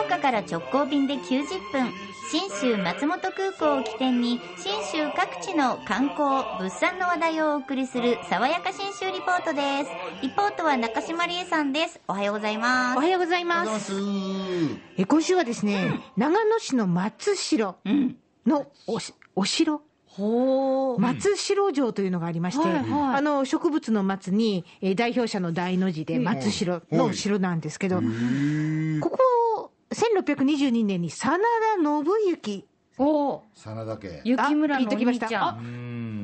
岡から直行便で90分信州松本空港を起点に信州各地の観光物産の話題をお送りする爽やか信州リポートです。リポートは中島理恵さんです。おはようございます。おはようございます。え今週はですね、長野市の松代うん。のおしお城。ほ松代城というのがありまして、はいはい。あの植物の松に、えー代表者の大の字で松代の城なんですけど、ここ1622年に真田信之お真田家雪村のお兄ちゃん。う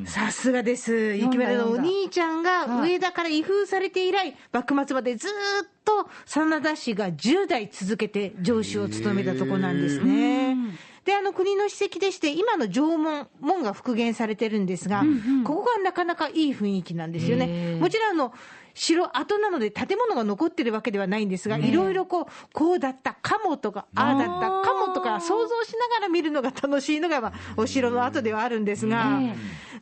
ん。さすがです。雪村のお兄ちゃんが上田から移封されて以来幕末までずーっと真田氏が10代続けて城主を務めたとこなんですね。であの国の史跡でして今の城門門が復元されてるんですが、ここがなかなかいい雰囲気なんですよね。もちろんあの城跡なので建物が残ってるわけではないんですが、いろいろこうこうだったかもとかああだったかもとか想像しながら見るのが楽しいのが、まあ、お城の跡ではあるんですが、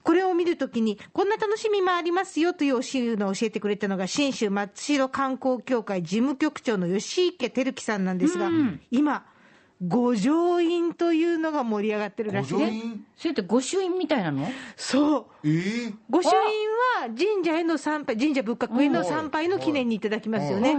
これを見るときにこんな楽しみもありますよというのを教えてくれたのが信州松代観光協会事務局長の吉池照樹さんなんですが、今五条院というのが盛り上がってるらしいね。それって御朱印みたいなの？そうえー、御朱印は神社への参拝、神社仏閣への参拝の記念にいただきますよね。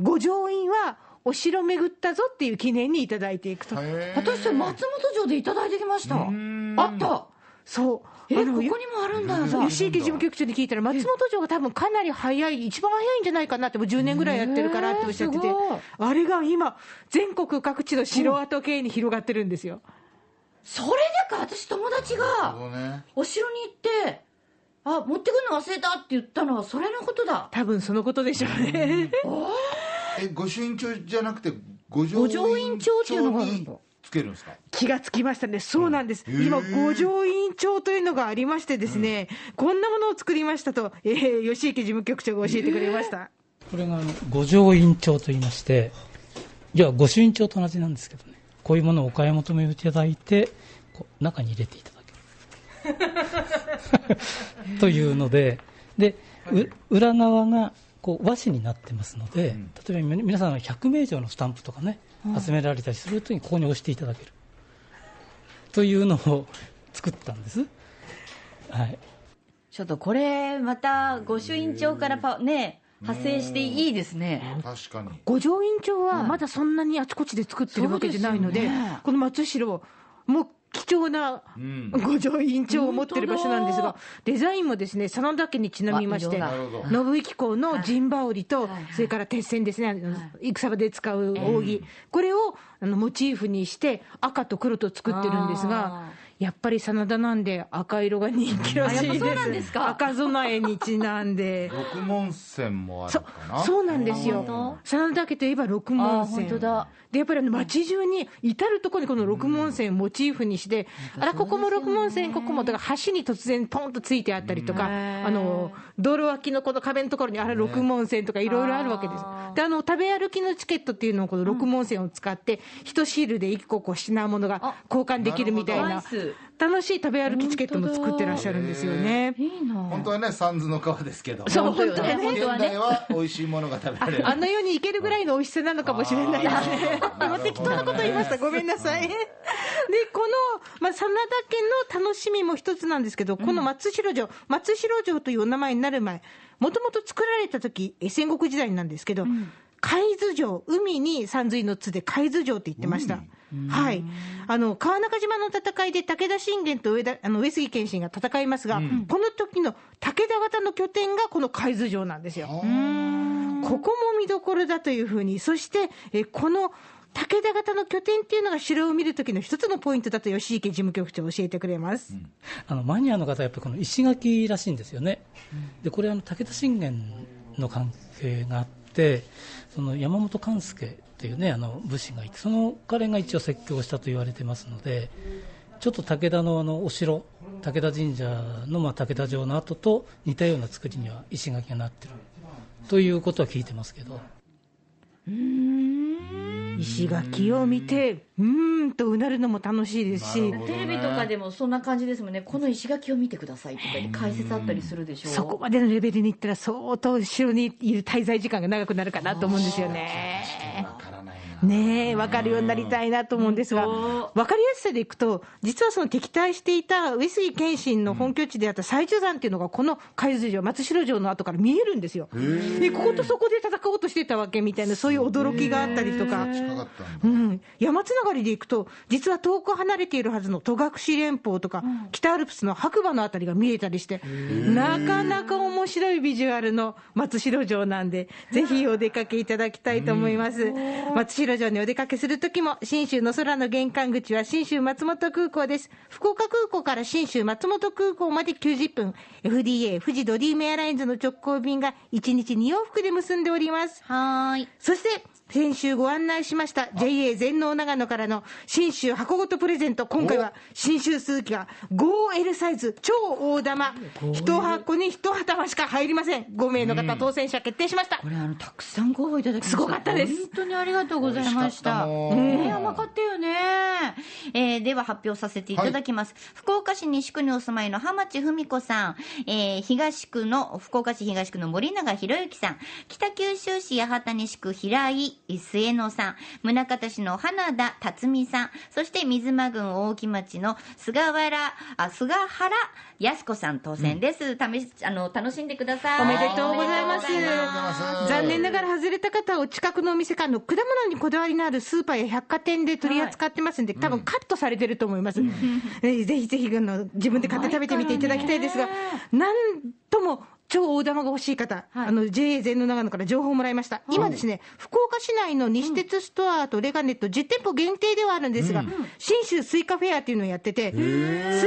御条院はお城巡ったぞっていう記念にいただいていくと。私それ松本城でいただいてきましたあったそう。えここにもあるんだ。吉池事務局長に聞いたら、松本城が多分かなり早い、一番早いんじゃないかなって、もう10年ぐらいやってるからっておっしゃっててあれが今、全国各地の城跡系に広がってるんですよ。それでか私友達がお城に行ってあ持ってくるの忘れたって言ったのはそれのことだ。多分そのことでしょうね。え御朱印帳じゃなくて御御条院帳っていうのがあるんだにつけるんですか？気がつきましたね、そうなんです、うん。今、五条院帳というのがありまして、ですね、こんなものを作りましたと、えー、吉池事務局長が教えてくれました。これがあの五条院帳と言いまして、いや、御朱印帳と同じなんですけどね、こういうものをお買い求めいただいて、こう中に入れていただける。というので、で、う裏側がこう和紙になってますので、例えばみ皆さんが100名以上のスタンプとかね、集められたりするときにここに押していただける。というのを作ったんです。はい。ちょっとこれまた御朱印帳からパね派生していいですね。確かに。五条院帳はまだそんなにあちこちで作ってるわけじゃないので、この松代、もう貴重なうん。五条院帳を持ってる場所なんですが、デザインもですね、真田家にちなみまして、信行公の陣羽織と、はい。それから鉄線ですね、戦場で使う扇、これをあのモチーフにして、赤と黒と作ってるんですが、やっぱり真田なんで、赤色が人気らしいです。そうなんですか？赤備えにちなんで。六門線もあるそかな？そうなんですよ。本、真田家といえば六門あー本当線だ、でやっぱりあの街中に至る所にこの六門線をモチーフにして、あら、ここも六門線、ここも、だから橋に突然、ポンとついてあったりとか、あの道路脇のこの壁のところに、あら、六門線とかいろいろあるわけです。であの食べ歩きのチケットっていうのを、この六門線を使って、一シールで一個こう品物が交換できるみたいな楽しい食べ歩きチケットも作ってらっしゃるんですよね。いいな本当はね三途の川ですけどそう本当よね本当はね本当はね現代は美味しいものが食べられるあの世に行けるぐらいの美味しさなのかもしれないですね。適当なこと言いました。ごめんなさい。で、この、まあ、真田家の楽しみも一つなんですけど、この松代城、松代城というお名前になる前、もともと作られた時、え戦国時代なんですけど、海津城、海に山水の津で海津城って言ってました。はい。あの、川中島の戦いで武田信玄と上田、あの、上杉謙信が戦いますが、この時の武田方の拠点がこの海津城なんですよ。ここも見どころだというふうに、そして、えこの武田方の拠点っていうのが城を見るときの一つのポイントだと吉池事務局長教えてくれます。あのマニアの方はやっぱりこの石垣らしいんですよね、でこれあの武田信玄の関係があってその山本勘助っていうねあの武士がいてその彼が一応設計をしたと言われてますのでちょっと武田のあのお城武田神社のまあ武田城の跡と似たような作りには石垣がなってる。ということは聞いてますけど。石垣を見て、うーんとうなるのも楽しいですし。なる、ほどテレビとかでもそんな感じですもんね。この石垣を見てくださいとか言って解説あったりするでしょそこまでのレベルに行ったら相当城にいる滞在時間が長くなるかなと思うんですよね。ねえ、分かるようになりたいなと思うんですが、分かりやすさでいくと、実はその敵対していた上杉謙信の本拠地であった最中山っていうのが、この海津城、松代城の後から見えるんですよ。で、こことそこで戦おうとしてたわけみたいな、そういう驚きがあったりとか。うん、山つながりでいくと、実は遠く離れているはずの戸隠連峰とか、北アルプスの白馬のあたりが見えたりして、なかなか面白いビジュアルの松代城なんで、ぜひお出かけいただきたいと思います。松代城にお出かけするときも、信州の空の玄関口は信州松本空港です。福岡空港から信州松本空港まで90分、FDA 富士ドリームエアラインズの直行便が1日2往復で結んでおります。はーい。そして、先週ご案内しました JA 全農長野からの新州箱ごとプレゼント。今回は新州数機が 5L サイズ超大玉。一箱に一玉しか入りません。5名の方当選者決定しましたこ。れあのたくさんご応募いただきすごかったです本当にありがとうございました美味した。ね甘かったよね、えーでは発表させていただきます、福岡市西区にお住まいの浜地文子さん、えー東区の福岡市東区の森永博之さん。北九州市八幡西区平井末野さん。宗像市の花田辰巳さん。そして水間郡大木町の菅原あ菅原靖子さん当選です、試しあの楽しんでください。おめでとうございます残念ながら外れた方はお近くのお店かの果物にこだわりのあるスーパーや百貨店で取り扱ってますんで、多分カットされてると思います。えーぜひぜひあの自分で買って食べてみていただきたいですが、なんとも超大玉が欲しい方、あの JA 全農長野から情報をもらいました。今ですね、福岡市内の西鉄ストアとレガネット10店舗限定ではあるんですが、信州スイカフェアっていうのをやってて、ス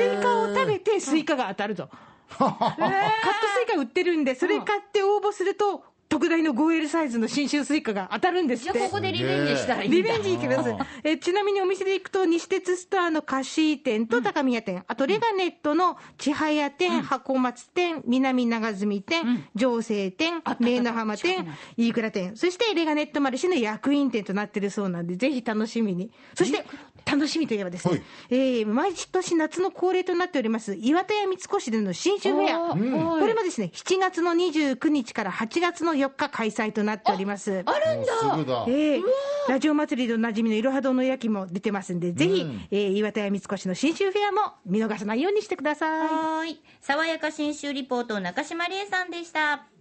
イカを食べてスイカが当たると。カットスイカ売ってるんで、それ買って応募すると、特大の 5L サイズの信州スイカが当たるんですって。じゃあここでリベンジしたらいいんだ。リベンジ行きます。えちなみにお店で行くと、西鉄ストアの貸し店と高宮店、あとレガネットの千早店、箱松店、南長住店、上西店、名の浜店、飯倉店、そしてレガネットマルシェの役員店となってるそうなんで、ぜひ楽しみに。そして、楽しみといえばですね、えー毎年夏の恒例となっております、岩田屋三越での新酒フェア。これもですね、7月の29日から8月の4日開催となっております。もうすぐだええラジオ祭りでおなじみのいろは堂の焼きも出てますんで、ぜひ、えー岩田屋三越の新州フェアも見逃さないようにしてください。はーい。爽やか新州リポート中島理恵さんでした。